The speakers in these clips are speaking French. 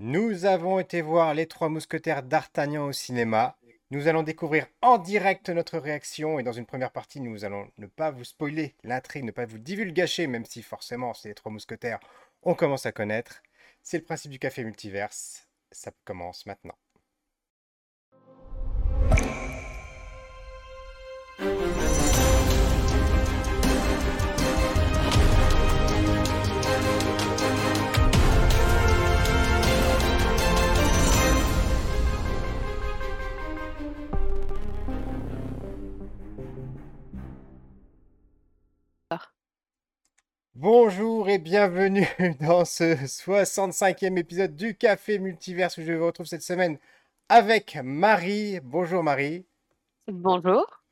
Nous avons été voir Les Trois Mousquetaires d'Artagnan au cinéma. Nous allons découvrir en direct notre réaction et dans une première partie, nous allons ne pas vous spoiler l'intrigue, ne pas vous divulgacher, même si forcément c'est Les Trois Mousquetaires, on commence à connaître. C'est le principe du café multiverse. Ça commence maintenant. Bonjour et bienvenue dans ce 65e épisode du Café Multiverse où je vous retrouve cette semaine avec Marie. Bonjour Marie. Bonjour.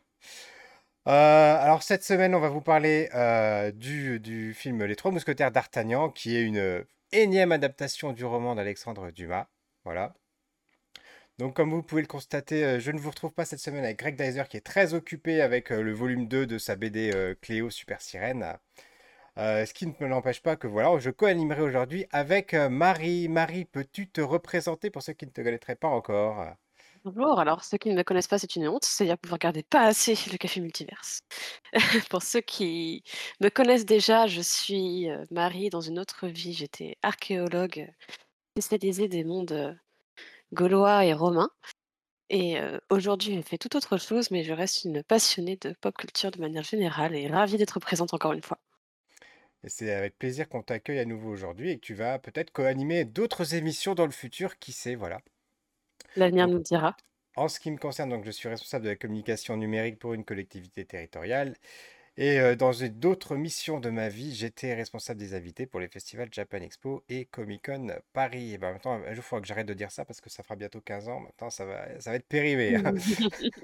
Euh, alors cette semaine, on va vous parler euh, du, du, film Les Trois Mousquetaires d'Artagnan, qui est une énième adaptation du roman d'Alexandre Dumas. Voilà. Donc comme vous pouvez le constater, euh, je ne vous retrouve pas cette semaine avec Greg Dyser qui est très occupé avec le volume 2 de sa BD Cléo Super Sirène. Euh, ce qui ne me l'empêche pas que voilà, je co-animerai aujourd'hui avec euh, Marie. Marie, peux-tu te représenter pour ceux qui ne te connaîtraient pas encore? Bonjour, alors ceux qui ne me connaissent pas, c'est une honte, c'est-à-dire que vous regardez pas assez le Café Multiverse. pour ceux qui me connaissent déjà, je suis euh, Marie dans une autre vie, j'étais archéologue spécialisée des mondes gaulois et romains. Et aujourd'hui, je fais tout autre chose, mais je reste une passionnée de pop culture de manière générale et ravie d'être présente encore une fois. Et c'est avec plaisir qu'on t'accueille à nouveau aujourd'hui et que tu vas peut-être co-animer d'autres émissions dans le futur, qui sait, voilà. L'avenir nous dira. En ce qui me concerne, donc, je suis responsable de la communication numérique pour une collectivité territoriale. Et euh, dans d'autres missions de ma vie, j'étais responsable des invités pour les festivals Japan Expo et Comic Con Paris. Et ben, maintenant, un jour, il faudra que j'arrête de dire ça parce que ça fera bientôt 15 ans. Maintenant, ça va, ça va être périmé. Hein.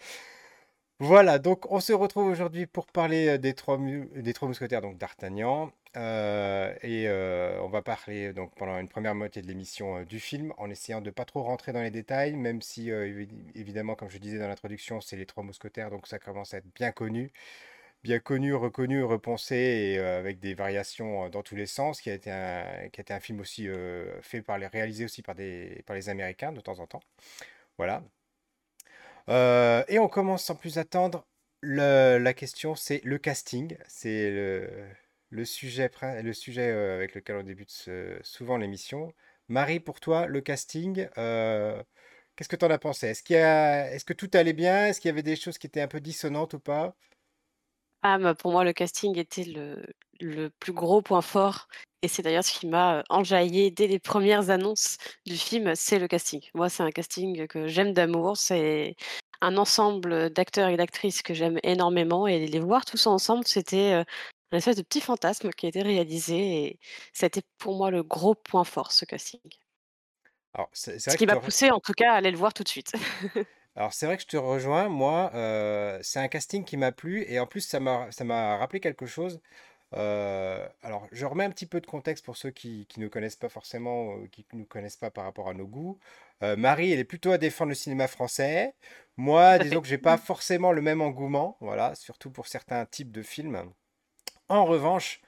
Voilà, donc on se retrouve aujourd'hui pour parler euh, des trois, mousquetaires, donc d'Artagnan. Euh, et euh, on va parler donc pendant une première moitié de l'émission du film, en essayant de pas trop rentrer dans les détails, même si évidemment, comme je disais dans l'introduction, c'est les trois mousquetaires, donc ça commence à être bien connu, bien connu, reconnu, repensé, et avec des variations dans tous les sens, qui a été un, a film aussi fait par les, réalisé aussi par les Américains de temps en temps. Voilà. Euh, et on commence sans plus attendre. la question, c'est le casting. C'est le, sujet, le sujet euh, avec lequel on débute souvent l'émission. Marie, pour toi, le casting, euh, qu'est-ce que tu en as pensé? Est-ce est que tout allait bien? Est-ce qu'il y avait des choses qui étaient un peu dissonantes ou pas? Ah, bah, pour moi, le casting était le, le plus gros point fort. Et c'est d'ailleurs ce qui m'a enjaillé dès les premières annonces du film, c'est le casting. Moi, c'est un casting que j'aime d'amour. C'est un ensemble d'acteurs et d'actrices que j'aime énormément. Et les voir tous ensemble, c'était un espèce de petit fantasme qui a été réalisé. Et c'était pour moi le gros point fort, ce casting. Alors, ce qui m'a poussé, en tout cas, à aller le voir tout de suite. Alors c'est vrai que je te rejoins, moi, c'est un casting qui m'a plu et en plus ça m'a ça m'a rappelé quelque chose. Euh, alors, je remets un petit peu de contexte pour ceux qui, ne connaissent pas forcément, euh, qui ne nous connaissent pas par rapport à nos goûts. Euh, Marie, elle est plutôt à défendre le cinéma français. Moi, disons que j'ai pas forcément le même engouement, voilà, surtout pour certains types de films. En revanche,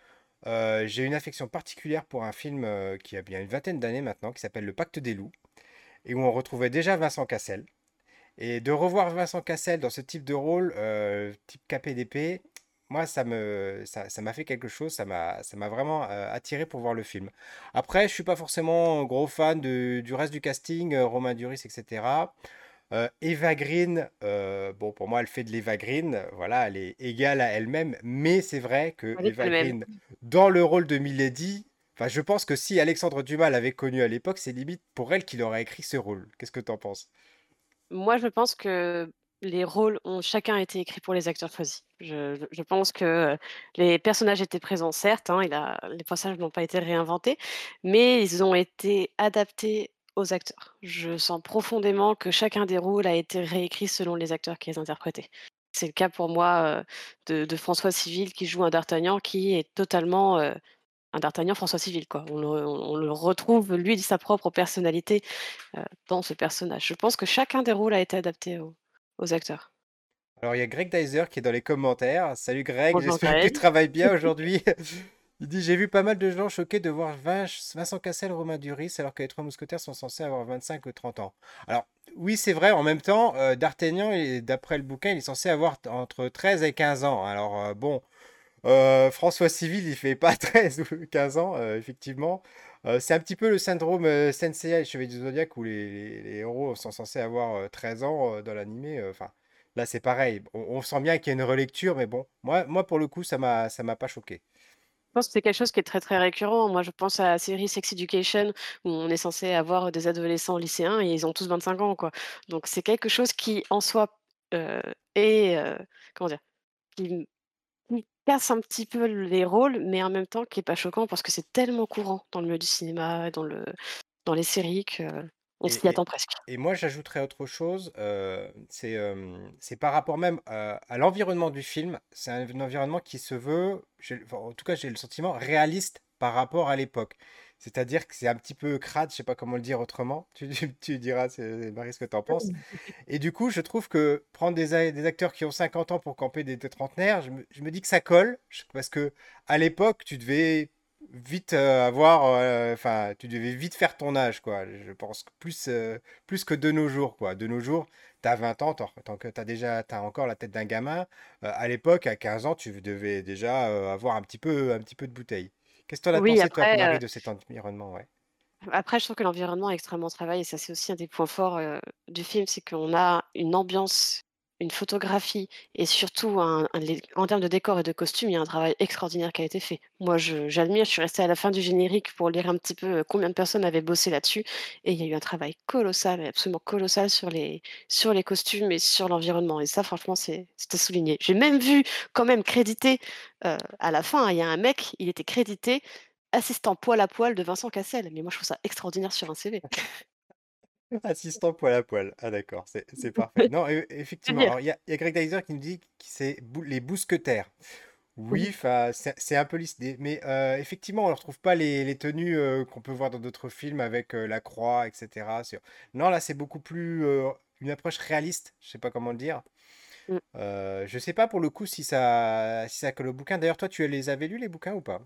j'ai une affection particulière pour un film qui a bien une vingtaine d'années maintenant, qui s'appelle Le Pacte des loups, et où on retrouvait déjà Vincent Cassel. Et de revoir Vincent Cassel dans ce type de rôle, type KPDP, moi, ça me, ça, ça m'a fait quelque chose, ça m'a, ça m'a vraiment euh, attiré pour voir le film. Après, je suis pas forcément un gros fan de, du reste du casting, euh, Romain Duris, etc. Euh, Eva Green, bon, pour moi, elle fait de l'Eva Green, voilà, elle est égale à elle-même, mais c'est vrai que Eva Green, dans le rôle de Milady, enfin, je pense que si Alexandre Dumas l'avait connue à l'époque, c'est limite pour elle qu'il aurait écrit ce rôle. Qu'est-ce que tu en penses? Moi, je pense que les rôles ont chacun été écrits pour les acteurs choisis. Je, pense que les personnages étaient présents, certes, hein, les personnages n'ont pas été réinventés, mais ils ont été adaptés aux acteurs. Je sens profondément que chacun des rôles a été réécrit selon les acteurs qui les interprétaient. C'est le cas pour moi de, François Civil qui joue un D'Artagnan qui est totalement un D'Artagnan François Civil. Quoi. On, le, retrouve, lui, sa propre personnalité dans ce personnage. Je pense que chacun des rôles a été adapté aux acteurs. Alors, il y a Greg Dyser qui est dans les commentaires. Salut Greg, j'espère que tu travailles bien aujourd'hui. Il dit, j'ai vu pas mal de gens choqués de voir Vince- Vincent Cassel, Romain Duris, alors que les trois mousquetaires sont censés avoir 25 ou 30 ans. Alors, oui, c'est vrai, en même temps, euh, D'Artagnan, d'après le bouquin, il est censé avoir entre 13 et 15 ans. Alors, euh, bon, euh, François Civil, il fait pas 13 ou 15 ans, euh, effectivement. Euh, c'est un petit peu le syndrome Senseiya et Chevalier du Zodiac où les, héros sont censés avoir euh, 13 ans dans l'animé. Enfin, là, c'est pareil. On, sent bien qu'il y a une relecture, mais bon, moi, moi pour le coup, ça m'a, m'a pas choqué. Je pense que c'est quelque chose qui est très, très récurrent. Moi, je pense à la série Sex Education où on est censé avoir des adolescents lycéens et ils ont tous 25 ans, quoi. Donc c'est quelque chose qui, en soi, est, comment dire? Casse un petit peu les rôles, mais en même temps qui est pas choquant parce que c'est tellement courant dans le milieu du cinéma, dans le dans les séries qu'on s'y Et, et, attend presque. et moi, j'ajouterais autre chose, euh, c'est euh, c'est par rapport même à, à l'environnement du film. C'est un, environnement qui se veut, enfin, en tout cas, j'ai le sentiment réaliste par rapport à l'époque. C'est-à-dire que c'est un petit peu crade, je sais pas comment le dire autrement. Tu, tu, tu diras, Marie, ce que tu en penses. Et du coup, je trouve que prendre des, des acteurs qui ont 50 ans pour camper des, des trentenaires, je me, je me dis que ça colle. Parce que à l'époque, tu devais vite euh, avoir, euh, enfin, tu devais vite faire ton âge, quoi. Je pense que plus, euh, plus que de nos jours, quoi. De nos jours, t'as 20 ans, tant, que t'as déjà, t'as encore la tête d'un gamin. Euh, à l'époque, à 15 ans, tu devais déjà avoir un petit peu, un petit peu de bouteille. Qu'est-ce que t'en as Oui, pensé, toi, après, Marie, heu de cet environnement, ouais? Après, je trouve que l'environnement est extrêmement travaillé et ça, c'est aussi un des points forts, heu, du film, c'est qu'on a une ambiance, une photographie et surtout en termes de décor et de costumes, il y a un travail extraordinaire qui a été fait. Moi, j'admire, je suis restée à la fin du générique pour lire un petit peu, heu, combien de personnes avaient bossé là-dessus et il y a eu un travail colossal, absolument colossal sur les costumes et sur l'environnement et ça, franchement, c'était souligné. J'ai même vu quand même crédité, heu, à la fin, il y a un mec, il était crédité Assistant poil à poil de Vincent Cassel, mais moi je trouve ça extraordinaire sur un CV. Assistant poil à poil. Ah d'accord, c'est parfait. Non, e- effectivement. Alors il y a, il y a Greg Dyser qui nous dit que c'est bou- les bousquetaires. Oui, c'est un peu l'idée. Mais euh, effectivement, on ne retrouve pas les, les tenues euh, qu'on peut voir dans d'autres films avec euh, la croix, etc. Non, là, c'est beaucoup plus une approche réaliste. Je sais pas comment le dire. Mmh. Je sais pas pour le coup si ça, si ça colle au bouquin. D'ailleurs, toi, tu les avais lus les bouquins ou pas?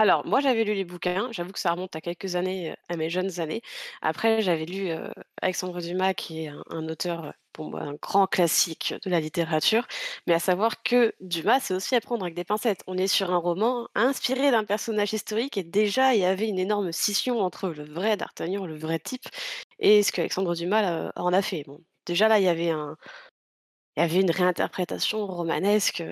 Alors, moi, j'avais lu les bouquins, j'avoue que ça remonte à quelques années, heu, à mes jeunes années. Après, j'avais lu, heu, Alexandre Dumas qui est un auteur, heu, pour moi, un grand classique de la littérature. Mais à savoir que Dumas, c'est aussi à prendre avec des pincettes. On est sur un roman inspiré d'un personnage historique et déjà, il y avait une énorme scission entre le vrai d'Artagnan, le vrai type et ce qu'Alexandre Dumas, en a fait. Déjà là, il y avait un il y avait une réinterprétation romanesque,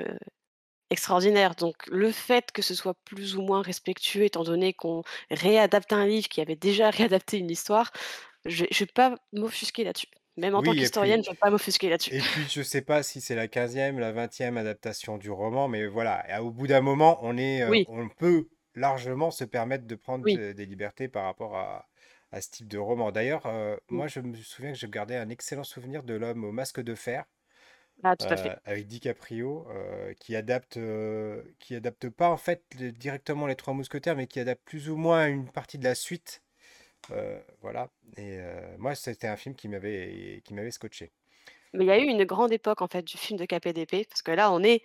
Extraordinaire, donc le fait que ce soit plus ou moins respectueux étant donné qu'on réadapte un livre qui avait déjà réadapté une histoire, je je vais pas m'offusquer là-dessus. Même en tant Oui, qu'historienne, je vais pas m'offusquer là-dessus. Et puis, je sais pas si c'est la quinzième, la vingtième adaptation du roman, mais voilà, et au bout d'un moment, on est, euh, Oui, on peut largement se permettre de prendre oui. des libertés par rapport à, à ce type de roman. D'ailleurs, euh, Mmh. moi, je me souviens que je gardais un excellent souvenir de L'homme au masque de fer Ah tout à euh, fait. avec DiCaprio, euh, qui adapte, euh, qui adapte pas en fait le- directement les Trois Mousquetaires, mais qui adapte plus ou moins une partie de la suite. voilà. Et moi, c'était un film qui m'avait, qui m'avait scotché. Mais il y a eu une grande époque en fait du film de KPDP, parce que là on est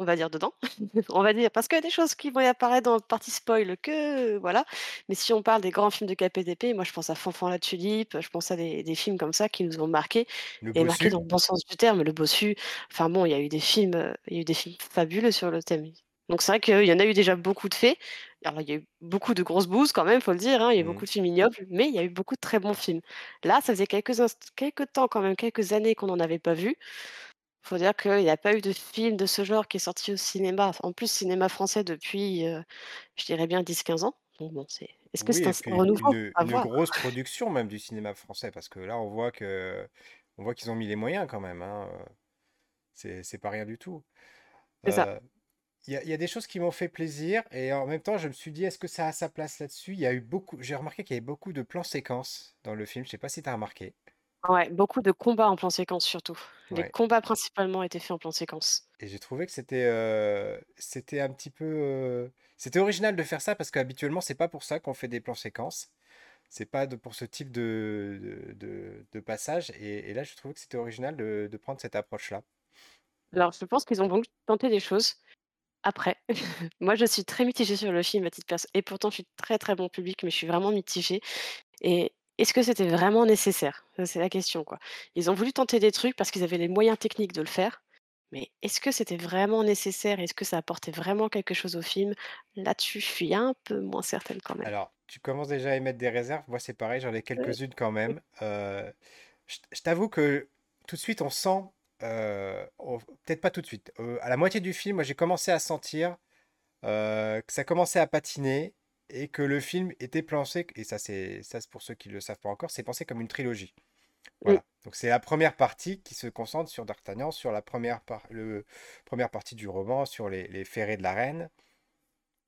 On va dire dedans, on va dire parce qu'il y a des choses qui vont y apparaître dans le partie spoil que voilà, mais si on parle des grands films de KPDP, moi je pense à Fanfan la tulipe, je pense à des des films comme ça qui nous ont marqués Le et marqués dans le bon sens du terme. Le Bossu, enfin bon, il y a eu des films, il y a eu des films fabuleux sur le thème. Donc c'est vrai qu'il y en a eu déjà beaucoup de faits. Alors il y a eu beaucoup de grosses bouses quand même, faut le dire, hein, il y a eu hmm, beaucoup de films ignobles, mais il y a eu beaucoup de très bons films. Là, ça faisait quelques quelques temps quand même, quelques années qu'on n'en avait pas vu. Faut dire qu'il y a pas eu de film de ce genre qui est sorti au cinéma, en plus cinéma français depuis, je dirais bien 10-15 ans. Donc bon, c'est est-ce que Oui, c'est un et s puis renouveau? une, À une voir? grosse production même du cinéma français, parce que là, on voit que, on voit qu'ils ont mis les moyens quand même, hein, euh, c'est, c'est pas rien du tout. C'est ça. Euh, Il y a, il y a des choses qui m'ont fait plaisir, et en même temps, je me suis dit, est-ce que ça a sa place là-dessus? Il y a eu beaucoup, j'ai remarqué qu'il y avait beaucoup de plans séquences dans le film, je sais pas si tu as remarqué. Ouais, beaucoup de combats en plan séquence surtout. Les Ouais. combats principalement étaient faits en plan séquence. Et j'ai trouvé que c'était euh, c'était un petit peu, euh, c'était original de faire ça, parce qu'habituellement, c'est pas pour ça qu'on fait des plans séquences. C'est pas de- pour ce type de, de, de- de passage. Et, et là, je trouvais que c'était original de, de prendre cette approche-là. Alors je pense qu'ils ont voulu tenter des choses. après. Moi, je suis très mitigée sur le film à titre perso et pourtant je suis très, très bon public, mais je suis vraiment mitigée et est-ce que c'était vraiment nécessaire? C'est la question, quoi. Ils ont voulu tenter des trucs parce qu'ils avaient les moyens techniques de le faire, mais est-ce que c'était vraiment nécessaire? Est-ce que ça apportait vraiment quelque chose au film? Là-dessus, je suis un peu moins certaine quand même. Alors, tu commences déjà à émettre des réserves. Moi, c'est pareil, j'en ai quelques-unes quand même. Euh, je je t'avoue que tout de suite, on sent, euh, peut-être pas tout de suite, euh, à la moitié du film, moi, j'ai commencé à sentir que ça commençait à patiner et que le film était pensé, et ça, c'est ça, pour ceux qui ne le savent pas encore, c'est pensé comme une trilogie. Voilà. Donc, c'est la première partie qui se concentre sur D'Artagnan, sur la première, par- le, première partie du roman, sur les, les ferrets de la reine.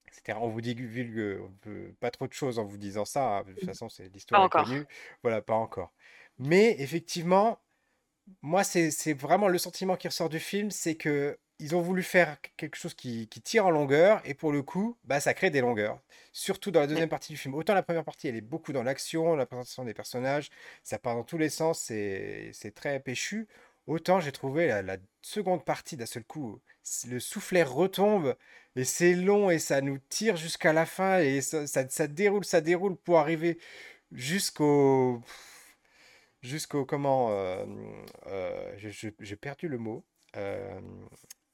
etc. On vous divulgue on peut- pas trop de choses en vous disant ça. hein. De toute façon, c'est l'histoire connue. Voilà, pas encore. Mais effectivement, moi, c'est c'est vraiment le sentiment qui ressort du film, c'est que ils ont voulu faire quelque chose qui, qui tire en longueur, et pour le coup, bah, ça crée des longueurs. Surtout dans la deuxième partie du film. Autant la première partie, elle est beaucoup dans l'action, la présentation des personnages, ça part dans tous les sens, c'est très péchu. Autant j'ai trouvé la, la seconde partie d'un seul coup, le soufflet retombe, et c'est long, et ça nous tire jusqu'à la fin, et ça, ça, ça déroule, ça déroule pour arriver jusqu'au jusqu'au comment euh, euh, j'ai perdu le mot euh,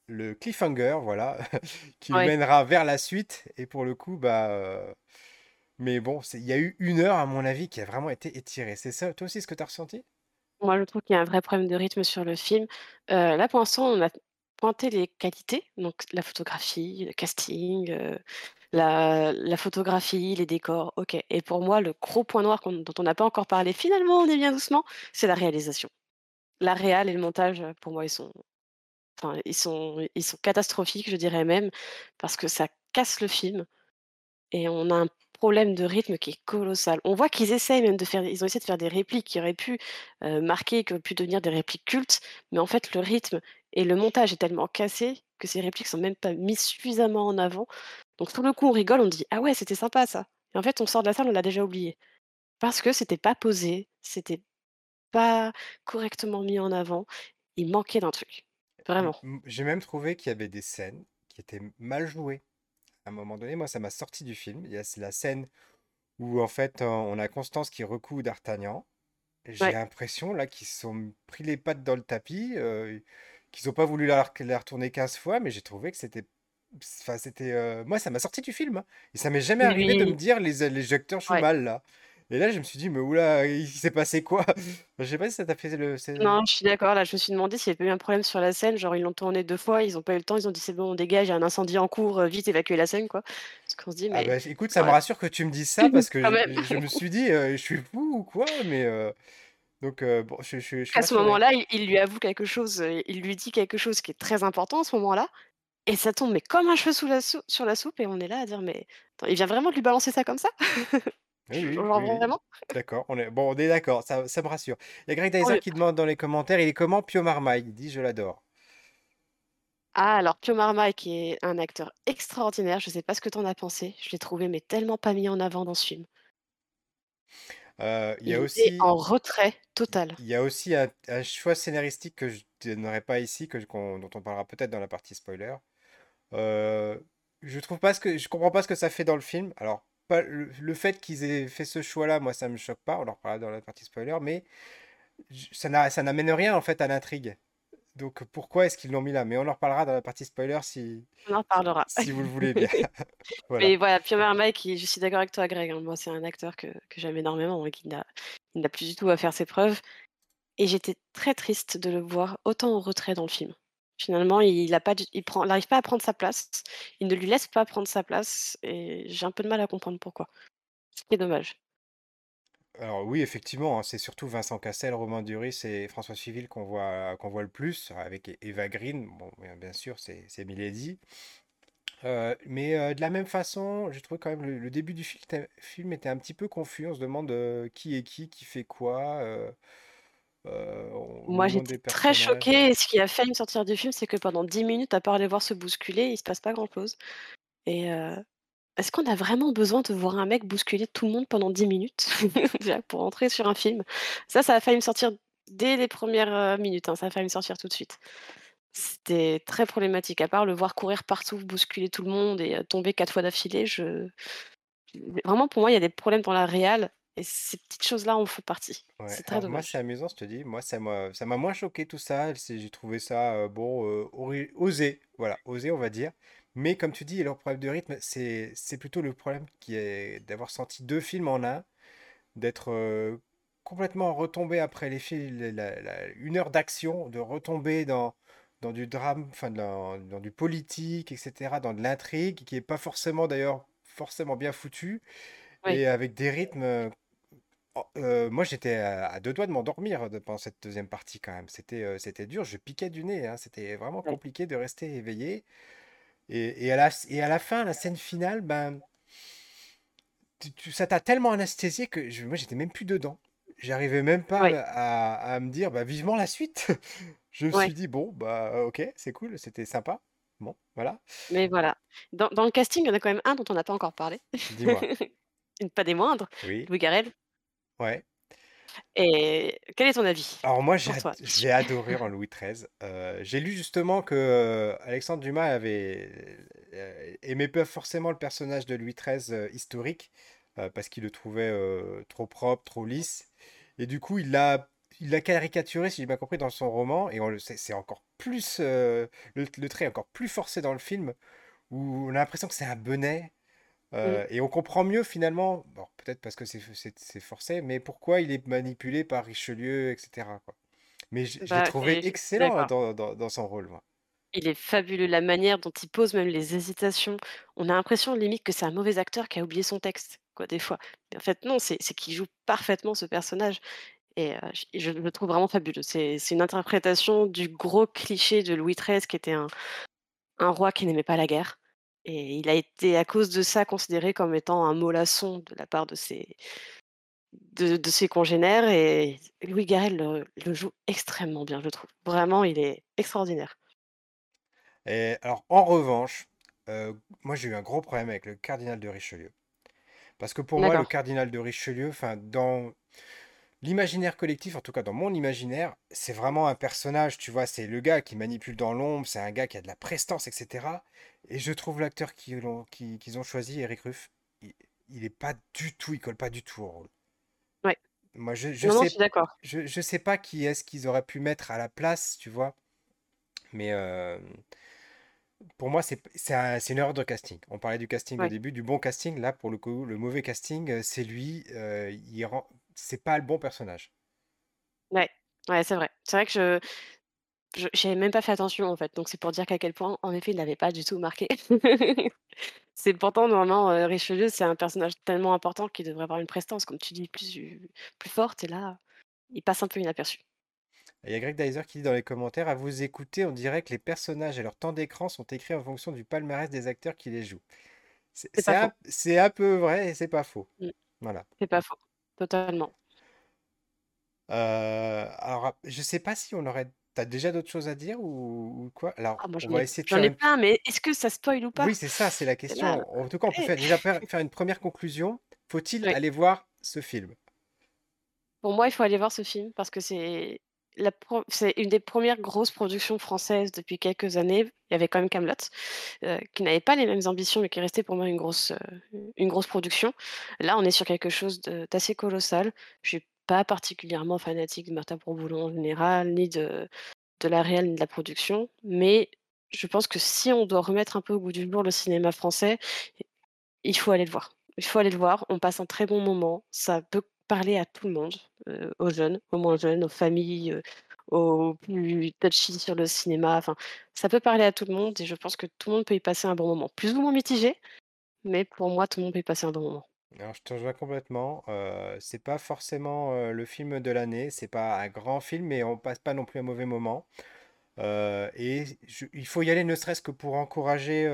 le cliffhanger voilà qui Ouais. mènera vers la suite et pour le coup bah euh, mais bon il y a eu une heure à mon avis qui a vraiment été étirée c'est ça toi aussi ce que tu as ressenti? Moi, je trouve qu'il y a un vrai problème de rythme sur le film. Là, pour l'instant, on a pointé les qualités, donc la photographie, le casting, la la photographie, les décors, OK et pour moi, le gros point noir dont on n'a pas encore parlé, finalement, on y vient doucement, c'est la réalisation. La réal et le montage, pour moi, ils sont ils sont catastrophiques, je dirais même, parce que ça casse le film. Et on a un problème de rythme qui est colossal. On voit qu'ils essayent même de faire ont essayé de faire des répliques qui auraient pu, heu, marquer, qui auraient pu devenir des répliques cultes, mais en fait le rythme et le montage est tellement cassé que ces répliques sont même pas mises suffisamment en avant. Donc sur le coup, on rigole, on dit: «Ah ouais, c'était sympa ça» et en fait, on sort de la salle, on l'a déjà oublié. Parce que c'était pas posé, c'était pas correctement mis en avant, il manquait d'un truc. Vraiment. j'ai même trouvé qu'il y avait des scènes qui étaient mal jouées à un moment donné moi ça m'a sorti du film il y a la scène où en fait on a Constance qui recoue D'Artagnan J'ai Ouais. l'impression là qu'ils se sont pris les pattes dans le tapis, qu'ils ont pas voulu la la retourner 15 fois, mais j'ai trouvé que c'était enfin c'était, moi ça m'a sorti du film, hein et ça m'est jamais arrivé de me dire: «Les les acteurs jouent ouais. mal là» et là je me suis dit: «Mais ouh il s'est passé quoi?» je sais pas si ça t'a fait le Non, je suis d'accord. Là, je me suis demandé s'il y avait pas eu un problème sur la scène, genre ils l'ont tourné 2 fois, ils ont pas eu le temps, ils ont dit: «C'est bon, on dégage, il y a un incendie en cours, heu, vite évacuer la scène», quoi. Parce qu'on se dit: ah «Mais bah, écoute, ça me rassure que tu me dises ça parce que je même». je me suis dit, heu: «Je suis fou ou quoi?» mais heu, donc bon je je je suis À ce rassuré. moment-là, il il lui avoue quelque chose, il lui dit quelque chose qui est très important à ce moment-là et ça tombe mais comme un cheveu sous la soupe sur la soupe et on est là à dire: «Mais attends, il vient vraiment de lui balancer ça comme ça?» Oui, oui, Genre oui, oui. vraiment? D'accord, on est bon, on est d'accord, ça ça me rassure. Il y a Greg Dyson qui demande dans les commentaires: «Il est comment Pio Marmaille?» il dit: «Je l'adore». Ah alors Pio Marmaille qui est un acteur extraordinaire, je sais pas ce que tu en as pensé, je l'ai trouvé mais tellement pas mis en avant dans ce film. Heu, il y a Il était aussi en retrait total. il y a aussi un un choix scénaristique que je donnerai pas ici, que dont on parlera peut-être dans la partie spoiler. Heu, je trouve pas ce que je comprends pas ce que ça fait dans le film. Alors, pas le le fait qu'ils aient fait ce choix-là, moi, ça me choque pas, on en reparlera dans la partie spoiler, mais ça n'a ça n'amène rien, en fait, à l'intrigue. Donc pourquoi est-ce qu'ils l'ont mis là? Mais on en reparlera dans la partie spoiler si On en reparlera. si vous le voulez bien. Voilà. Mais voilà, Marmaille qui je suis d'accord avec toi Greg, hein, moi c'est un acteur que que j'aime énormément et qui n'a plus du tout à faire ses preuves et j'étais très triste de le voir autant en retrait dans le film. Finalement, il a pas à prendre sa place, il ne lui laisse pas prendre sa place et j'ai un peu de mal à comprendre pourquoi. Ce qui est dommage. Alors oui, effectivement, hein, c'est surtout Vincent Cassel, Romain Duris et François Civil qu'on voit, le plus, avec Eva Green. Bon, bien sûr, c'est c'est Milady. Euh, mais euh, de la même façon, j'ai trouvé quand même le, le début du film, était film était un petit peu confus. On se demande euh, qui est qui, qui fait quoi euh, euh, Moi, j'étais très choquée et ce qui a failli me sortir du film, c'est que pendant 10 minutes, à part les voir se bousculer, il se passe pas grand-chose et heu Est-ce qu'on a vraiment besoin de voir un mec bousculer tout le monde pendant 10 minutes? Pour entrer sur un film. Ça, ça a failli me sortir dès les premières, heu, minutes, hein, ça a failli me sortir tout de suite. C'était très problématique. À part le voir courir partout, bousculer tout le monde et heu, tomber 4 fois d'affilée, je vraiment pour moi, il y a des problèmes dans la réal et ces petites choses-là en font partie. Ouais, C'est très alors moi c'est amusant, je te dis, moi ça m'a ça m'a moins choqué tout ça, c'est j'ai trouvé ça euh, bon euh, ori- osé, voilà, osé on va dire. Mais comme tu dis, leur problème de rythme, c'est c'est plutôt le problème qui est d'avoir senti deux films en un, d'être euh, complètement retombé après les films, la- la- une heure d'action, de retomber dans dans du drame, enfin dans, dans du politique, etc., dans de l'intrigue qui est pas forcément d'ailleurs forcément bien foutu Oui, et avec des rythmes Oh, heu, moi j'étais à à 2 doigts de m'endormir de pendant cette deuxième partie quand même. C'était, c'était dur, je piquais du nez, hein. C'était vraiment ouais. compliqué de rester éveillé et et à la et à la fin, la scène finale, ben, tu tu ça t'a tellement anesthésié que je moi j'étais même plus dedans. J'arrivais même pas Ouais, à à me dire: «Bah, vivement la suite!» Je me suis dit: «Bon, bah, OK, c'est cool, c'était sympa. Bon, voilà». mais voilà. Dans dans le casting, il y en a quand même un dont on n'a pas encore parlé, Dis-moi? pas des moindres, Oui? Louis Garrel Ouais? et quel est ton avis Alors moi j'ai pour ad toi j'ai dessus? adoré en Louis XIII. Heu, j'ai lu justement que, heu, Alexandre Dumas avait, heu, aimait pas forcément le personnage de Louis XIII, heu, historique, parce qu'il le trouvait, trop propre, trop lisse et du coup il l'a il l'a caricaturé, si j'ai bien compris, dans son roman et on le c'est c'est encore plus, le le trait est encore plus forcé dans le film où on a l'impression que c'est un Mmh. heu et on comprend mieux finalement, bon peut-être parce que c'est forcé, mais pourquoi il est manipulé par Richelieu et cetera, quoi. Mais j je l'ai Bah, trouvé excellent, dans dans dans son rôle, moi. Il est fabuleux, la manière dont il pose même les hésitations. On a l'impression limite que c'est un mauvais acteur qui a oublié son texte, quoi, des fois. Mais en fait non, c'est qu'il joue parfaitement ce personnage et heu, j je le trouve vraiment fabuleux. C'est c'est une interprétation du gros cliché de Louis XIII qui était un un roi qui n'aimait pas la guerre et il a été à cause de ça considéré comme étant un mollasson de la part de ses de de ses congénères et Louis Garrel le le joue extrêmement bien, je trouve. Vraiment, il est extraordinaire. Et alors, en revanche, heu, moi, j'ai eu un gros problème avec le cardinal de Richelieu. Parce que pour moi, le cardinal de Richelieu, enfin, dans l'imaginaire collectif, en tout cas dans mon imaginaire, c'est vraiment un personnage, tu vois? C'est le gars qui manipule dans l'ombre, c'est un gars qui a de la prestance et cetera et je trouve l'acteur qu'ils qui ont choisi, Eric Ruff, il il est pas du tout il colle pas du tout au rôle. Ouais. Moi, je je Non, non, je sais suis d'accord. je je sais pas qui est-ce qu'ils auraient pu mettre à la place, tu vois? Mais, hem Pour moi, c'est c'est un- c'est une erreur de casting. On parlait du casting au début, du bon casting. Là, pour le coup, le mauvais casting, euh, c'est lui. euh, il rend... C'est pas le bon personnage. ouais, ouais, c'est vrai. C'est vrai que je j'avais même pas fait attention, en fait, donc c'est pour dire qu'à quel point, en effet, il l'avait pas du tout marqué. C'est pourtant, normalement, heu, Richelieu, c'est un personnage tellement important qu'il devrait avoir une prestance, comme tu dis, plus plus forte et là, il passe un peu inaperçu. Il y a Greg Dyser qui dit dans les commentaires, à vous écouter, on dirait que les personnages et leur temps d'écran sont écrits en fonction du palmarès des acteurs qui les jouent. Un, c'est un peu vrai et c'est pas faux. Mmh, Voilà. c'est pas faux, totalement. Euh, alors, je sais pas si on aurait... T'as déjà d'autres choses à dire ou, ou quoi? Alors, Ah moi on va essayer de j'en faire ai une plein, mais est-ce que ça spoil ou Oui, pas? c'est ça, c'est la là question. En tout cas, on peut faire, déjà faire, faire une première conclusion. Faut-il Oui. aller voir ce film? Pour moi, il faut aller voir ce film parce que c'est c'est une des premières grosses productions françaises depuis quelques années. Il y avait quand même Kaamelott, heu, qui n'avait pas les mêmes ambitions, mais qui est resté pour moi une grosse, heu, une grosse production. Là, on est sur quelque chose d'assez colossal. Je suis pas particulièrement fanatique de Martin Bourboulon en général, ni de de la réal, ni de la production, mais je pense que si on doit remettre un peu au goût du jour le cinéma français, il faut aller le voir. Il faut aller le voir, on passe un très bon moment, ça peut parler à tout le monde, aux jeunes, aux moins jeunes, aux familles, aux plus touchy sur le cinéma, enfin, ça peut parler à tout le monde et je pense que tout le monde peut y passer un bon moment. Plus ou moins mitigé, mais pour moi, tout le monde peut y passer un bon moment. Je te rejoins complètement. Euh, c'est pas forcément le film de l'année. C'est pas un grand film, mais on passe pas non plus un mauvais moment. Et il faut y aller, ne serait-ce que pour encourager,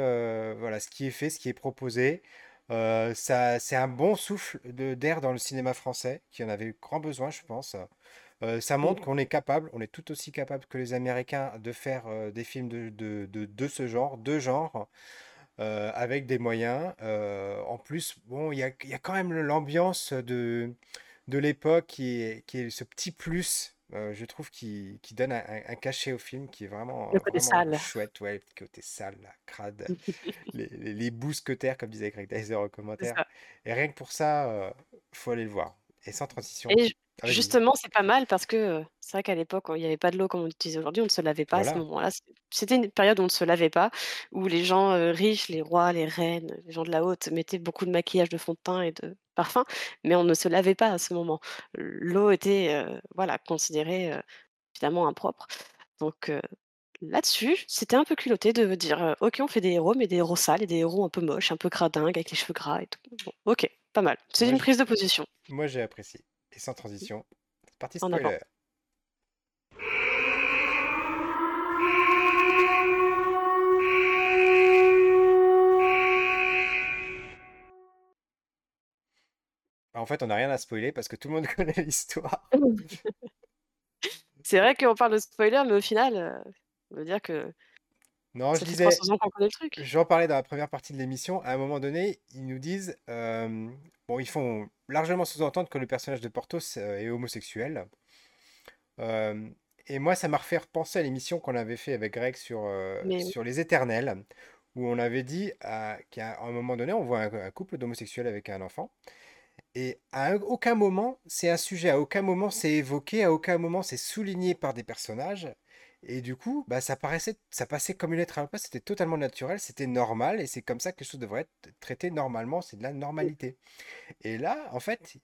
voilà, ce qui est fait, ce qui est proposé. Euh, ça, c'est un bon souffle de, d'air dans le cinéma français, qui en avait grand besoin, je pense. Euh, ça Mmh. montre qu'on est capable, on est tout aussi capable que les Américains de faire euh, des films de, de, de, de ce genre, de genre, avec des moyens. En plus, bon, il y a, y a quand même l'ambiance de, de l'époque qui est, qui est ce petit plus euh, je trouve qu'il qu'il donne un, cachet au film qui est vraiment, Le côté vraiment sale. chouette. Ouais, le côté sale, là, crade, les, les, les bousquetaires, comme disait Greg Dyser en commentaire. ça. Et rien que pour ça, euh, faut aller le voir. Et sans transition. Et ju Ah, vas-y. justement, c'est pas mal parce que, heu, c'est vrai qu'à l'époque, il y avait pas de l'eau comme on utilise aujourd'hui, on ne se lavait pas à ce Voilà. moment-là. C c'était une période où on ne se lavait pas, où les gens, heu, riches, les rois, les reines, les gens de la haute mettaient beaucoup de maquillage, de fond de teint et de parfum, mais on ne se lavait pas à ce moment. L'eau était, voilà, considérée, finalement impropre. Donc là-dessus, c'était un peu culotté de dire, «OK, on fait des héros, mais des héros sales et des héros un peu moches, un peu cradingues avec les cheveux gras et tout». Bon, OK, pas mal. C'est une prise de position. moi, j'ai apprécié. Et sans transition, c'est parti spoiler. En fait, on n'a rien à spoiler parce que tout le monde connaît l'histoire. C'est vrai qu'on parle de spoiler, mais au final, heu, ça veut dire que Non, je disais, 300 ans qu'on connaît le truc. j'en parlais dans la première partie de l'émission. À un moment donné, ils nous disent, euh, bon, ils font largement sous-entendre que le personnage de Porthos euh, est homosexuel. Euh, et moi, ça m'a refait repenser à l'émission qu'on avait fait avec Greg sur, euh, Mais oui, sur les Éternels, où on avait dit euh, qu'à un moment donné, on voit un, un couple d'homosexuels avec un enfant. Et à un- aucun moment, c'est un sujet, à aucun moment c'est évoqué, à aucun moment c'est souligné par des personnages. Et du coup, bah, ça paraissait, ça passait comme une lettre à la c'était totalement naturel, c'était normal, et c'est comme ça que les choses devraient être traitées normalement, c'est de la normalité. Et là, en fait,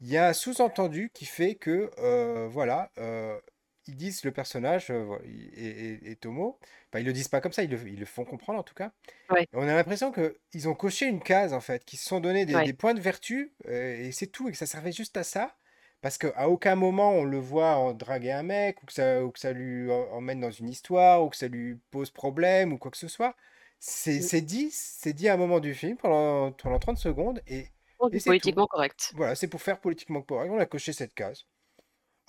il y a un sous-entendu qui fait que, euh, voilà, euh, ils disent le personnage euh, est homo. Enfin, ils le disent pas comme ça, ils le, ils le font comprendre en tout cas. ouais, Et on a l'impression que ils ont coché une case en fait, qu'ils se sont donné des, ouais, des points de vertu euh, et c'est tout, et que ça servait juste à ça. Parce qu'à aucun moment on le voit en draguer un mec, ou que ça, ou que ça lui emmène dans une histoire, ou que ça lui pose problème, ou quoi que ce soit. C'est c'est dit, c'est dit à un moment du film pendant, pendant 30 secondes, et, et tout. politiquement correct. Voilà, c'est pour faire politiquement correct, on a coché cette case.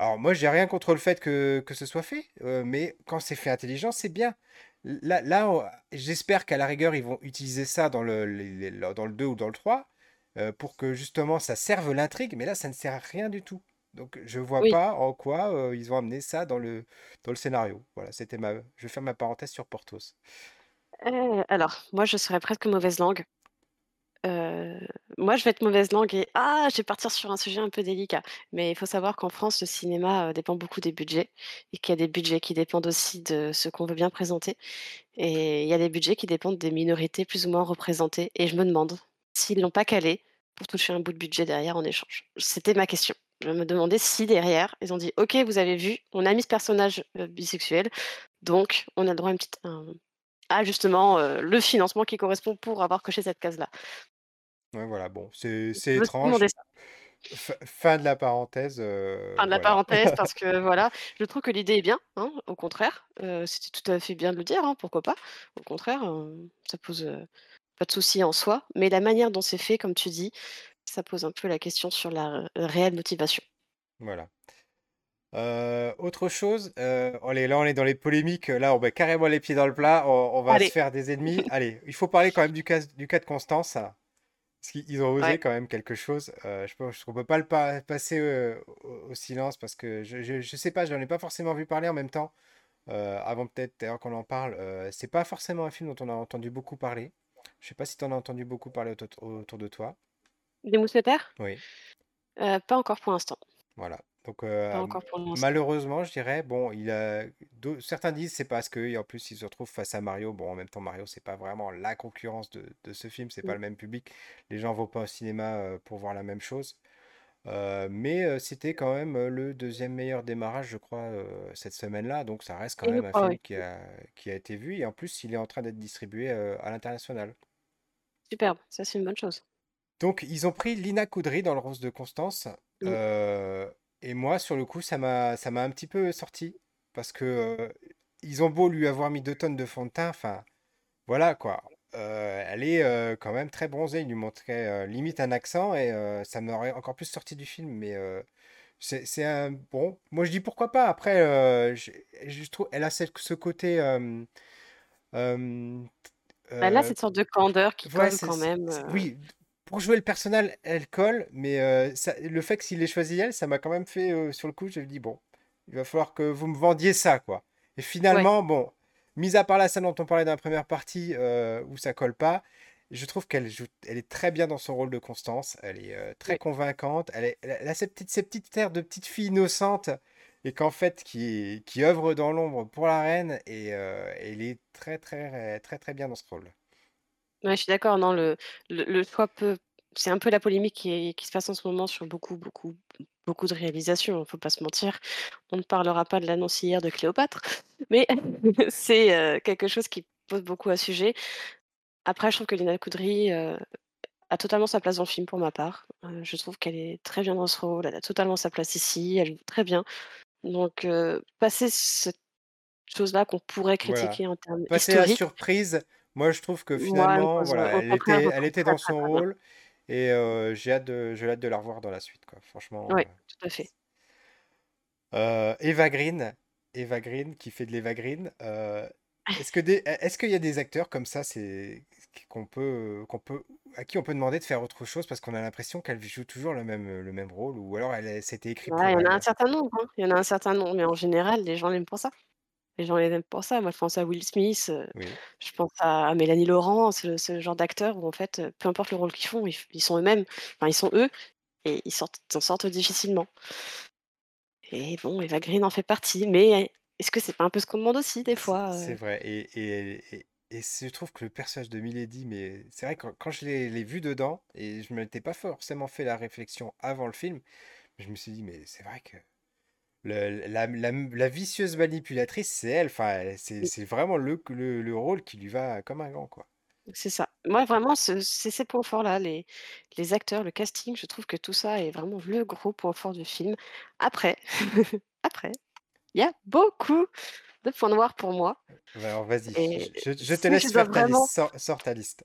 Alors moi, j'ai rien contre le fait que, que ce soit fait, euh, mais quand c'est fait intelligent, c'est bien. Là, là j'espère qu'à la rigueur, ils vont utiliser ça dans le, les- les- dans le 2 ou dans le 3, euh, pour que justement ça serve l'intrigue, mais là, ça ne sert à rien du tout. Donc je vois Oui, pas en quoi euh, ils ont amené ça dans le, dans le scénario. Voilà, c'était ma... Je vais faire ma parenthèse sur Porthos. heu, alors moi, je serais presque mauvaise langue. Moi, je vais être mauvaise langue et ah, je vais partir sur un sujet un peu délicat. Mais il faut savoir qu'en France, le cinéma, dépend beaucoup des budgets et qu'il y a des budgets qui dépendent aussi de ce qu'on veut bien présenter et il y a des budgets qui dépendent des minorités plus ou moins représentées et je me demande s'ils l'ont pas calé pour toucher un bout de budget derrière en échange. C'était ma question. Je me demandais si derrière, ils ont dit: «OK, vous avez vu, on a mis ce personnage, bisexuel, donc on a le droit à une petite justement, le financement qui correspond pour avoir coché cette case-là». Ouais, voilà, bon, c'est étrange. F- fin de la parenthèse, euh, Fin de la voilà. parenthèse parce que voilà, je trouve que l'idée est bien, hein, au contraire, heu, c'était tout à fait bien de le dire, hein, pourquoi pas. Au contraire, heu, ça pose, pas de souci en soi, mais la manière dont c'est fait, comme tu dis, ça pose un peu la question sur la, réelle motivation. Voilà. Euh, autre chose, euh, allez, là on est dans les polémiques, là on met carrément les pieds dans le plat, on, on va se Allez, faire des ennemis. Allez, il faut parler quand même du cas, du cas de Constance, parce qu'ils ont osé ouais, quand même quelque chose. Euh, je pense qu'on peut pas le pa- passer euh, au, au silence parce que je, je, je sais pas, je n'en ai pas forcément vu parler en même temps. Euh, avant peut-être d'ailleurs qu'on en parle, euh, c'est pas forcément un film dont on a entendu beaucoup parler. Je sais pas si tu en as entendu beaucoup parler autour, autour de toi. des mousquetaires? Oui. Heu, pas encore pour l'instant, Voilà. Donc, euh, malheureusement, je dirais, bon, il a, certains disent c'est parce que, en plus, il se retrouve face à Mario. Bon, en même temps, Mario, c'est pas vraiment la concurrence de, de ce film, c'est pas Mmh. le même public. Les gens vont pas au cinéma pour voir la même chose. Euh, mais c'était quand même le deuxième meilleur démarrage, je crois, cette semaine-là. Donc, ça reste quand même un film oui. qui a, qui a été vu. Et en plus, il est en train d'être distribué à l'international. Superbe, ça c'est une bonne chose. Donc, ils ont pris Lina Koudry dans le rôle de Constance. Mmh. euh, et moi, sur le coup, ça m'a, ça m'a un petit peu sorti. Parce que euh, ils ont beau lui avoir mis deux tonnes de fond de teint. Enfin, voilà quoi. Euh, elle est euh, quand même très bronzée. Il lui montrait limite un accent. Et ça m'aurait encore plus sorti du film. Mais c'est, un. Bon, moi je dis pourquoi pas. Après, je, je trouve. Elle a cette- ce côté. Bah, là, cette sorte de candeur qui Ouais, colle quand même, oui, pour jouer le personnel, elle colle, mais euh, ça- le fait que s'il ait choisi elle, ça m'a quand même fait, euh, sur le coup, j'ai dit, bon, Il va falloir que vous me vendiez ça, quoi. Et Ouais. finalement, bon, mis à part la scène dont on parlait dans la première partie euh, où ça colle pas, je trouve qu'elle joue, elle est très bien dans son rôle de Constance. Elle est très Ouais. convaincante. Elle, est, elle a ces petites, de petite fille innocente et qu'en fait, qui, qui œuvre dans l'ombre pour la reine. Et elle est très, très, très, très bien dans ce rôle. Ouais, je suis d'accord, non, le le le choix peut c'est un peu la polémique qui est qui se passe en ce moment sur beaucoup, beaucoup, beaucoup de réalisations, hein, faut pas se mentir. On ne parlera pas de l'annoncière de Cléopâtre, mais c'est, heu, quelque chose qui pose beaucoup à sujet. Après, je trouve que Lina Koudry, heu, a totalement sa place dans le film pour ma part. Heu, je trouve qu'elle est très bien dans ce rôle, elle a totalement sa place ici, elle joue très bien. Donc passer cette chose-là qu'on pourrait Voilà. critiquer en termes Passer la historiques, surprise, moi je trouve que finalement, voilà, elle était, elle était dans son rôle et euh, j'ai hâte de, hâte de la revoir dans la suite, quoi. Franchement. Euh. tout à fait. Euh, Eva Green, Eva Green qui fait de l'Eva Green. euh, est-ce que des, est-ce qu'il y a des acteurs comme ça, c'est qu'on peut, qu'on peut, à qui on peut demander de faire autre chose parce qu'on a l'impression qu'elle joue toujours le même, le même rôle ou alors elle, c'était écrit Ouais, il pour y en a un certain nombre, hein. Il y en a un certain nombre, mais en général, les gens l'aiment pour ça. Les gens les aiment pour ça. Moi, je pense à Will Smith, Oui. je pense à Mélanie Laurent, ce genre d'acteurs où en fait, peu importe le rôle qu'ils font, ils sont eux-mêmes. Enfin, ils sont eux et ils sortent ils s'en sortent difficilement. Et bon, Eva Green en fait partie, mais est-ce que c'est pas un peu ce qu'on demande aussi des fois, c'est vrai. Et, et, et, je trouve que le personnage de Milady, mais c'est vrai que quand, quand je l'ai l'ai vu dedans, et je ne m'étais pas forcément fait la réflexion avant le film, je me suis dit, mais c'est vrai que le- la, la- la vicieuse manipulatrice, c'est elle. Enfin, c'est vraiment le, le, le rôle qui lui va comme un gant, quoi. c'est ça. Moi, vraiment, ce c'est ces points forts-là, les les acteurs, le casting, je trouve que tout ça est vraiment le gros point fort du film. Après, après, il y a beaucoup de points noirs pour moi Alors vas-y, je, je- je te si je laisse dois faire ta liste. vraiment Sors, sors ta liste.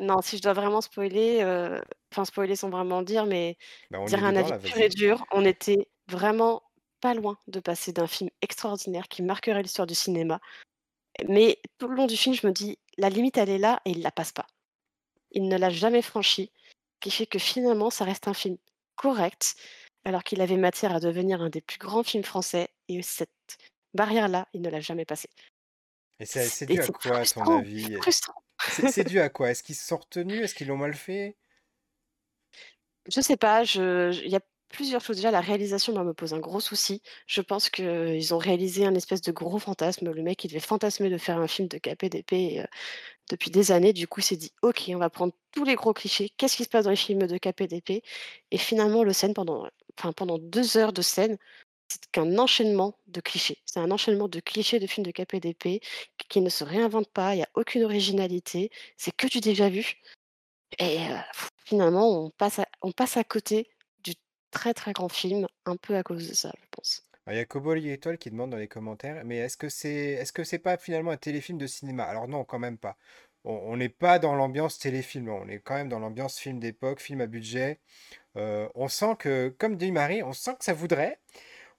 non, si je dois vraiment spoiler, heu, enfin spoiler sans vraiment dire, mais Bah, dire un avis pur et dur, on était vraiment pas loin de passer d'un film extraordinaire qui marquerait l'histoire du cinéma. Mais tout le long du film, je me dis: «La limite, elle est là» et il la passe pas. Il ne l'a jamais franchie, ce qui fait que finalement, ça reste un film correct, alors qu'il avait matière à devenir un des plus grands films français et cette barrière-là, il ne l'a jamais passée. Et c'est dû à quoi, à ton avis? C'est dû à quoi? Est-ce qu'ils se sont retenus? Est-ce qu'ils l'ont mal fait? Je sais pas, je y a plusieurs choses. Déjà, la réalisation, me pose un gros souci. Je pense qu'ils ont réalisé un espèce de gros fantasme. Le mec, il devait fantasmer de faire un film de KPDP, heu, depuis des années. Du coup, il s'est dit: «OK, on va prendre tous les gros clichés. Qu'est-ce qui se passe dans les films de KPDP?» et finalement, le scène pendant enfin, pendant 2 heures de scène, c'est qu'un enchaînement de clichés. C'est un enchaînement de clichés de films de KPDP qui ne se réinventent pas. Il y a aucune originalité. C'est que du déjà vu. Et heu, finalement, on passe à on passe à côté très, très grand film, un peu à cause de ça, je pense. Il y a Cobol Étoile qui demande dans les commentaires, mais est-ce que c'est est-ce que c'est pas finalement un téléfilm de cinéma? Alors non, quand même pas. On n'est pas dans l'ambiance téléfilm, on est quand même dans l'ambiance film d'époque, film à budget. Euh, on sent que, comme dit Marie, on sent que ça voudrait,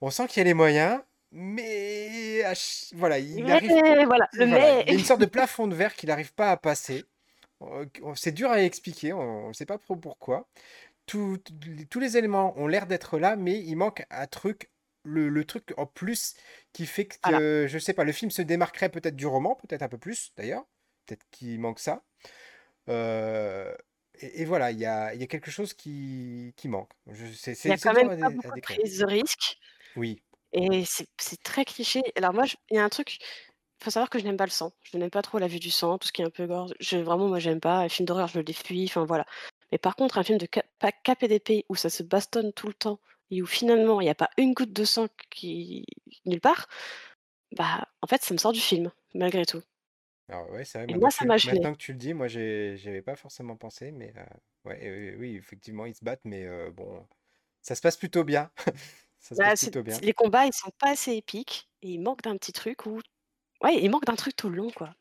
on sent qu'il y a les moyens, mais voilà, il Mais arrive, voilà, le voilà, mais il y a une sorte de plafond de verre qu'il n'arrive pas à passer. Euh, C'est dur à expliquer, on ne sait pas trop pourquoi. Tout- tous les éléments ont l'air d'être là, mais il manque un truc, le, le truc en plus qui fait voilà, que, je sais pas, le film se démarquerait peut-être du roman, peut-être un peu plus d'ailleurs. Peut-être qu'il manque ça. Euh, et, et voilà, il y a, il y a quelque chose qui, qui manque. Je- C'est il y c'est- a c'est quand même à, pas dé- à beaucoup de décrire. prise de risque Oui, et c'est c'est très cliché. Alors moi, il y a un truc, faut savoir que je n'aime pas le sang. Je n'aime pas trop la vue du sang, tout ce qui est un peu gore. Je vraiment, moi, j'aime pas. Les films d'horreur, je les fuis, enfin voilà. Mais par contre, un film de KPDP où ça se bastonne tout le temps et où finalement il y a pas une goutte de sang qui nulle part, bah, en fait, ça me sort du film, malgré tout alors ouais, c'est vrai, et maintenant moi, ça m'a maintenant que tu le dis, moi j'ai- j'y avais pas forcément pensé, mais euh, ouais, euh, oui, effectivement, ils se battent, mais euh, bon, ça se passe plutôt bien. Ça se passe Bah, c'est plutôt bien. les combats, ils sont pas assez épiques et il manque d'un petit truc où ouais, il manque d'un truc tout le long, quoi.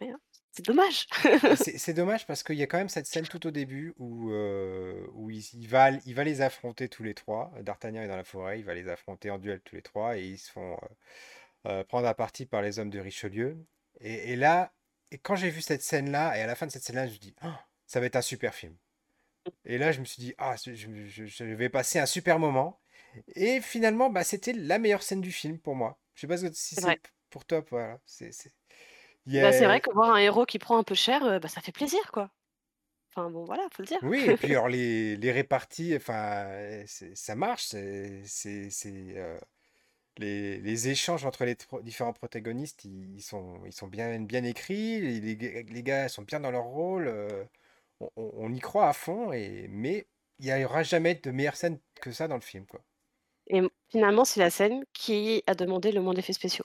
C'est dommage. Et C'est dommage parce qu'il y a quand même cette scène tout au début où, euh, où il, il va, il va les affronter tous les trois. D'Artagnan est dans la forêt, il va les affronter en duel tous les trois et ils se font euh, euh, prendre à partie par les hommes de Richelieu. Et, et là, et quand j'ai vu cette scène-là, et à la fin de cette scène-là, je me dis, Ah, ça va être un super film. Et là, je me suis dit, ah, je, je- je vais passer un super moment. Et finalement, bah, c'était la meilleure scène du film pour moi. Je sais pas si C'est pour toi, voilà, c'est Bah, c'est vrai que voir un héros qui prend un peu cher, heu, bah, ça fait plaisir, quoi. Enfin bon, voilà, faut le dire. oui et puis alors les les réparties, enfin, c'est ça marche, c'est c'est c'est, heu, les les échanges entre les tro différents protagonistes, ils ils sont ils sont bien bien écrits, les les gars sont bien dans leur rôle, on y croit à fond et mais il y aura jamais de meilleure scène que ça dans le film, quoi. Et finalement, c'est la scène qui a demandé le moins d'effets spéciaux.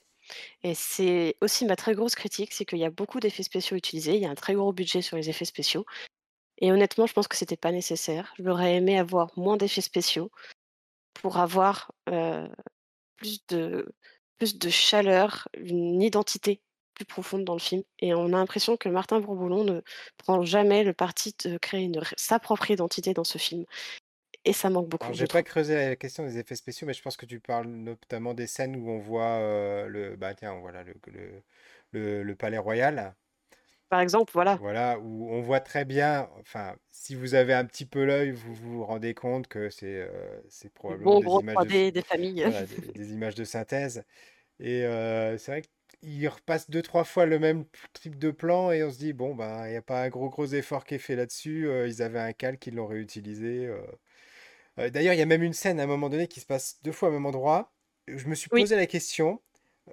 Et c'est aussi ma très grosse critique, c'est qu'il y a beaucoup d'effets spéciaux utilisés, il y a un très gros budget sur les effets spéciaux. Et honnêtement, je pense que c'était pas nécessaire. J'aurais aimé avoir moins d'effets spéciaux pour avoir, plus de plus de chaleur, une identité plus profonde dans le film. Et on a l'impression que Martin Bourboulon ne prend jamais le parti de créer sa propre identité dans ce film et ça manque beaucoup, je j'ai pas creusé la question des effets spéciaux, mais je pense que tu parles notamment des scènes où on voit, le bah, tiens, voilà le le le le palais royal. Par exemple, voilà, Voilà, où on voit très bien, enfin, si vous avez un petit peu l'œil, vous vous rendez compte que c'est probablement des images de s 3D des familles. voilà, des des images de synthèse et c'est vrai qu'il repasse deux trois fois le même type de plan et on se dit: «Bon, ben, il y a pas un gros, gros effort qui est fait là-dessus, ils avaient un calque, ils l'ont réutilisé». Heu, d'ailleurs, il y a même une scène à un moment donné qui se passe 2 fois au même endroit. Je me suis Oui, posé la question,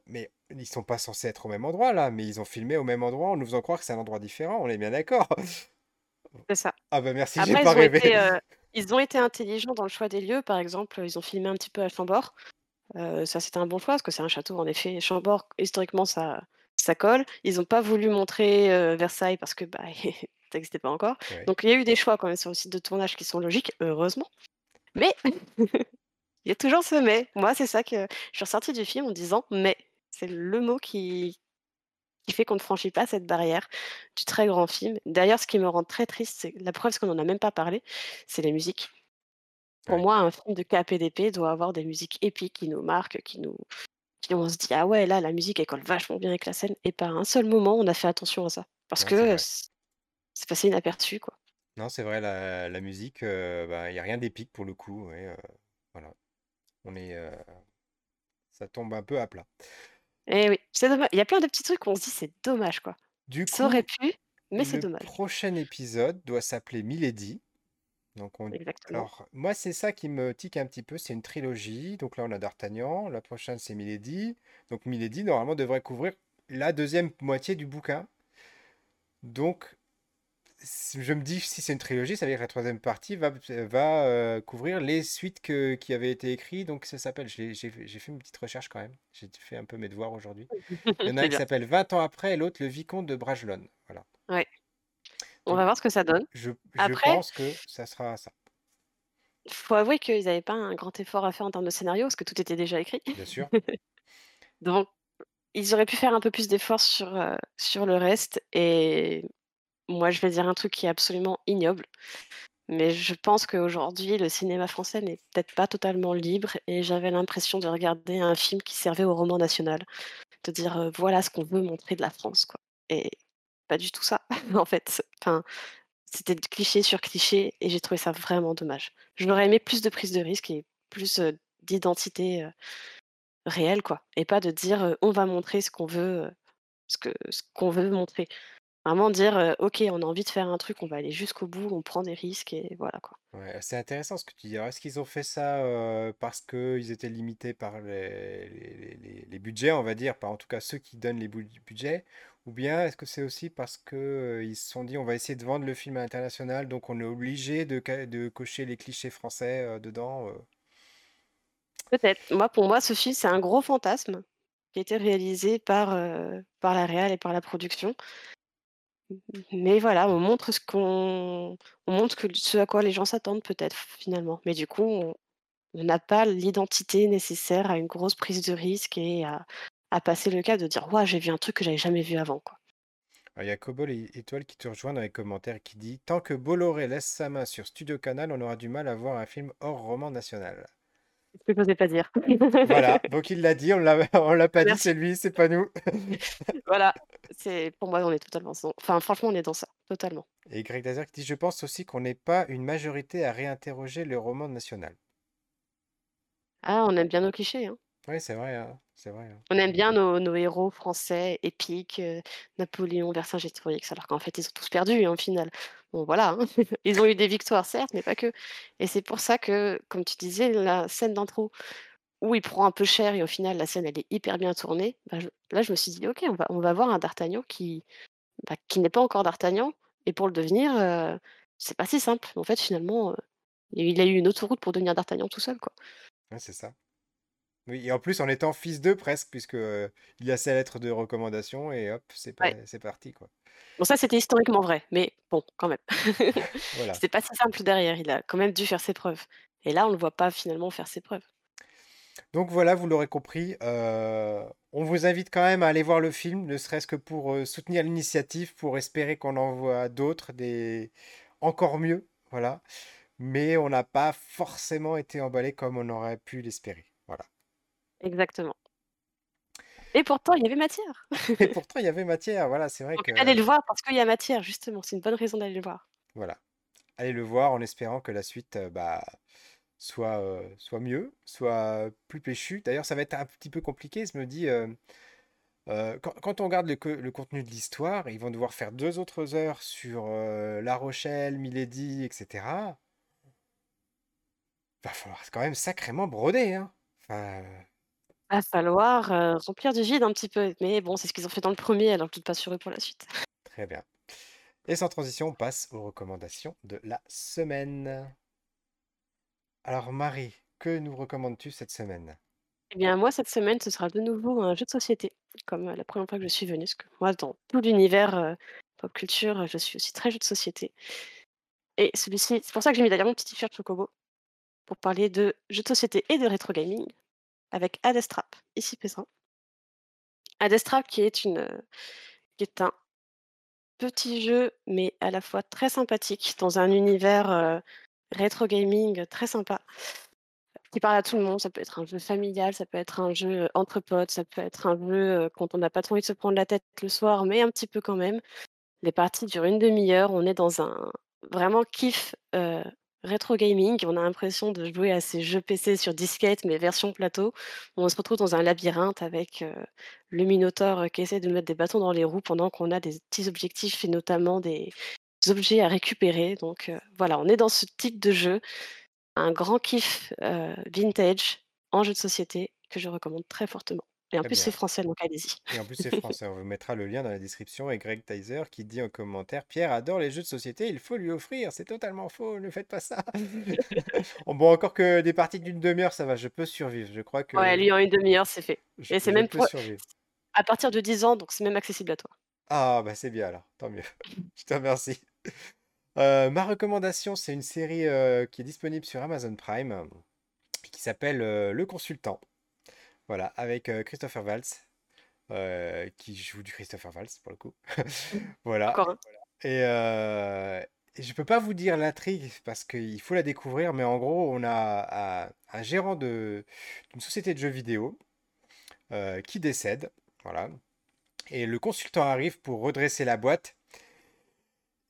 mais ils sont pas censés être au même endroit là, mais ils ont filmé au même endroit en nous faisant croire que c'est un endroit différent, on est bien d'accord? c'est ça. Ah bah merci, j'ai pas rêvé. été, heu, ils ont été intelligents dans le choix des lieux. Par exemple, ils ont filmé un petit peu à Chambord. Heu, ça, c'était un bon choix parce que c'est un château, en effet. Chambord, historiquement, ça ça colle. Ils ont pas voulu montrer, Versailles parce que, bah, ça existait pas encore. Ouais. Donc il y a eu des choix quand même sur le site de tournage qui sont logiques, heureusement. Mais il y a toujours ce mais. Moi, c'est ça que je suis ressortie du film en disant: «Mais». C'est le mot qui qui fait qu'on ne franchit pas cette barrière du très grand film. D'ailleurs, ce qui me rend très triste, c'est la preuve, c'est qu'on en a même pas parlé, c'est les musiques. Pour Ouais. moi, un film de KPDP doit avoir des musiques épiques qui nous marquent, qui nous qui on se dit: «Ah ouais, là, la musique, elle colle vachement bien avec la scène» et pas un seul moment, on a fait attention à ça. Parce que, c'est passé inaperçu, quoi. Non, c'est vrai, la la musique, bah, il y a rien d'épique pour le coup, ouais, voilà. On est, ça tombe un peu à plat. Eh oui, c'est dommage. Il y a plein de petits trucs où on se dit: «C'est dommage, quoi». Du Ça aurait coup, pu, mais c'est le dommage. prochain épisode doit s'appeler Milady. Donc on Exactement. alors moi, c'est ça qui me tique un petit peu, c'est une trilogie. Donc là, on a d'Artagnan, la prochaine, c'est Milady. Donc Milady, normalement, devrait couvrir la deuxième moitié du bouquin. Donc je me dis, si c'est une trilogie, ça veut dire que la troisième partie va va, heu, couvrir les suites que qui avaient été écrits. Donc ça s'appelle j'ai fait une petite recherche quand même. J'ai fait un peu mes devoirs aujourd'hui. Il y en a un qui s'appelle «20 ans après» et l'autre «Le vicomte de Bragelonne». Voilà. Ouais, on va voir ce que ça donne. je je Après, pense que ça sera ça, faut avouer qu'ils avaient pas un grand effort à faire en termes de scénario, parce que tout était déjà écrit. bien sûr. Donc ils auraient pu faire un peu plus d'efforts sur, heu, sur le reste et moi, je vais dire un truc qui est absolument ignoble, mais je pense qu'aujourd'hui, le cinéma français n'est peut-être pas totalement libre et j'avais l'impression de regarder un film qui servait au roman national, de dire, «Voilà ce qu'on veut montrer de la France», quoi et pas du tout ça, en fait. Enfin, c'était cliché sur cliché et j'ai trouvé ça vraiment dommage. J'aurais aimé plus de prise de risque et plus, d'identité, réelle, quoi et pas de dire, «On va montrer ce qu'on veut, ce ce qu'on veut montrer». Vraiment dire, «OK, on a envie de faire un truc, on va aller jusqu'au bout, on prend des risques et voilà, quoi». Ouais, c'est intéressant ce que tu dis. Alors, est-ce qu'ils ont fait ça euh, parce qu'ils étaient limités par les, les, les- les budgets, on va dire, par en tout cas ceux qui donnent les bu- budgets, ou bien est-ce que c'est aussi parce que euh, ils se sont dit on va essayer de vendre le film à l'international, donc on est obligé de, ca- de cocher les clichés français euh, dedans. euh. Peut-être. Moi, pour moi, ce film, c'est un gros fantasme qui a été réalisé par, par la réal et par la production. Mais voilà, on montre ce qu'on on montre ce à quoi les gens s'attendent peut-être, finalement. Mais du coup, on n'a pas l'identité nécessaire à une grosse prise de risque et à passer le cap de dire: «Waouh, j'ai vu un truc que j'avais jamais vu avant», quoi. Il y a Cobol et Étoile qui te rejoint dans les commentaires qui dit Tant que Bolloré laisse sa main sur Studio Canal, on aura du mal à voir un film hors roman national. Ce que j'osais pas dire. Voilà, donc il l'a dit, on on l'a pas dit, c'est lui, c'est pas nous. Voilà, c'est pour moi, on est totalement dans enfin, franchement, on est dans ça, totalement. Et Greg Dazer qui dit Je pense aussi qu'on n'est pas une majorité à réinterroger le roman national. Ah, on aime bien nos clichés, hein. Oui, c'est vrai, hein, c'est vrai, hein. On aime bien nos nos héros français épiques, heu, Napoléon, Vercingétorix, alors qu'en fait, ils ont tous perdu, hein, au final. Bon voilà, hein, ils ont eu des victoires certes, mais pas que et c'est pour ça que, comme tu disais, la scène d'intro où il prend un peu cher et au final la scène elle est hyper bien tournée, bah, je là je me suis dit: «OK, on va on va voir un d'Artagnan qui, bah, qui n'est pas encore d'Artagnan et pour le devenir, heu, c'est pas si simple». En fait, finalement, heu, il a eu une autoroute pour devenir d'Artagnan tout seul, quoi. Ouais, c'est ça. Oui, et en plus en étant fils d'eux presque, puisque, il a sa lettre de recommandation et hop, c'est pa Ouais. c'est parti, quoi. Bon ça, c'était historiquement vrai, mais bon, quand même. Voilà. C'était pas si simple derrière, il a quand même dû faire ses preuves et là, on le voit pas finalement faire ses preuves. Donc voilà, vous l'aurez compris, on vous invite quand même à aller voir le film, ne serait-ce que pour, soutenir l'initiative, pour espérer qu'on en voit d'autres, des encore mieux, voilà. Mais on n'a pas forcément été emballés comme on aurait pu l'espérer. Exactement. Et pourtant, il y avait matière. Et pourtant, il y avait matière, voilà, c'est vrai Donc que allez le voir parce qu'il y a matière justement, c'est une bonne raison d'aller le voir. voilà. Allez le voir en espérant que la suite, heu, bah, soit, heu, soit mieux, soit plus péchue. D'ailleurs, ça va être un petit peu compliqué, je me dis, heu, quand quand on regarde le co le contenu de l'histoire, ils vont devoir faire 2 autres heures sur, La Rochelle, Milady et cetera. Va falloir quand même sacrément broder, hein? Enfin, Va falloir, heu, remplir du vide un petit peu, mais bon, c'est ce qu'ils ont fait dans le 1er alors je doute pas sur eux pour la suite. Très bien. Et sans transition, on passe aux recommandations de la semaine. Alors Marie, que nous recommandes-tu cette semaine? Eh bien moi, cette semaine, ce sera de nouveau un jeu de société, comme, heu, la 1re fois que je suis venue, parce que moi dans tout l'univers, heu, pop culture, je suis aussi très jeu de société. Et celui-ci c'est pour ça que j'ai mis d'ailleurs mon petit t-shirt Chocobo, pour parler de jeux de société et de rétro gaming avec Adestrap, ici présent. Adestrap qui est une, heu, qui est un petit jeu, mais à la fois très sympathique dans un univers, heu, rétro gaming très sympa qui parle à tout le monde. Ça peut être un jeu familial, ça peut être un jeu, heu, entre potes, ça peut être un jeu, quand on n'a pas trop envie de se prendre la tête le soir, mais un petit peu quand même. Les parties durent 1/2 heure, on est dans un vraiment kiff, rétro gaming. On a l'impression de jouer à ces jeux PC sur disquette, mais version plateau. On se retrouve dans un labyrinthe avec, heu, le minotaure, heu, qui essaie de nous mettre des bâtons dans les roues pendant qu'on a des petits objectifs et notamment des objets à récupérer. Donc, heu, voilà, on est dans ce type de jeu. Un grand kiff, vintage en jeu de société que je recommande très fortement et en Très plus c'est bien. français donc allez-y. Et en plus c'est français, on vous mettra le lien dans la description et Greg Teiser qui dit en commentaire: «Pierre adore les jeux de société, il faut lui offrir, c'est totalement faux, ne faites pas ça!» bon, encore que des parties d'1/2 heure, ça va, je peux survivre, je crois Ouais, que lui en 1/2 heure, c'est fait je et c'est je même peux pour survivre. à partir de 10 ans, donc c'est même accessible à toi. Ah bah, c'est bien alors, tant mieux. Je te remercie. Heu, ma recommandation, c'est une série, heu, qui est disponible sur Amazon Prime, qui s'appelle, heu, Le Consultant. Voilà, avec, heu, Christopher Waltz, heu, qui joue du Christopher Waltz pour le coup. Voilà. Encore et et je peux pas vous dire l'intrigue parce qu'il faut la découvrir, mais en gros, on a un un gérant d'une société de jeux vidéo, qui décède, voilà. Et le consultant arrive pour redresser la boîte.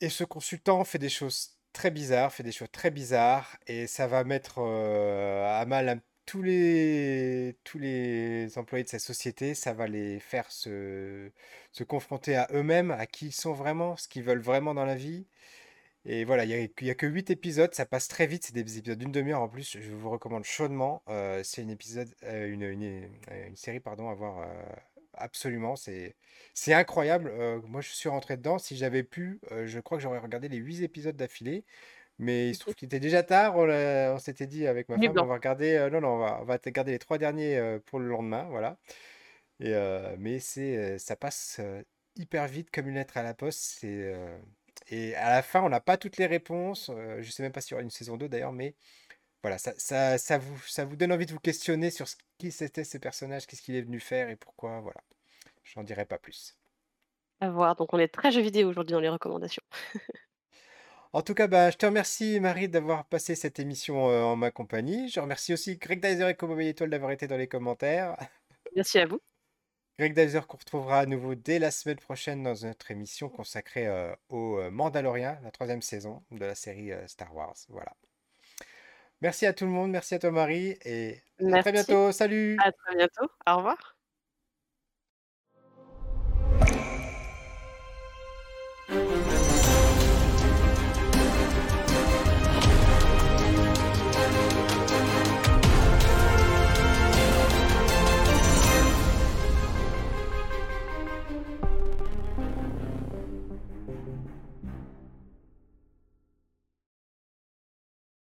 Et ce consultant fait des choses très bizarres, fait des choix très bizarres et ça va mettre, à mal un tous les tous les employés de sa société. Ça va les faire se se confronter à eux-mêmes, à qui ils sont vraiment, ce qu'ils veulent vraiment dans la vie et voilà, il y a que 8 épisodes, ça passe très vite, c'est des épisodes d'1/2 heure en plus, je vous recommande chaudement, heu, c'est une heu, une é une série pardon à voir, absolument, c'est incroyable, moi je suis rentré dedans, si j'avais pu, je crois que j'aurais regardé les 8 épisodes d'affilée, mais il se trouve qu'il était déjà tard, on s'était dit avec ma femme: «On va regarder, non, non, on va on va garder les 3 derniers, pour le lendemain», voilà et mais c'est, ça passe, hyper vite comme une lettre à la poste, c'est, et à la fin, on n'a pas toutes les réponses, je sais même pas s'il y aura une saison 2 d'ailleurs, mais voilà, ça ça ça vous ça vous donne envie de vous questionner sur ce qui c'étaient ces personnages, qu'est-ce qu'il est venu faire et pourquoi, voilà. J'en dirai pas plus. À voir, donc on est très jeux vidéo aujourd'hui dans les recommandations. En tout cas, bah, je te remercie Marie d'avoir passé cette émission, en ma compagnie. Je remercie aussi Greg Deiser et Como Étoile d'avoir été dans les commentaires. Merci à vous. Greg Deiser qu'on retrouvera à nouveau dès la semaine prochaine dans notre émission consacrée, au, Mandalorian, la 3e saison de la série, Star Wars, voilà. Merci à tout le monde, merci à toi Marie et à très bientôt. Salut! à très bientôt. Au revoir.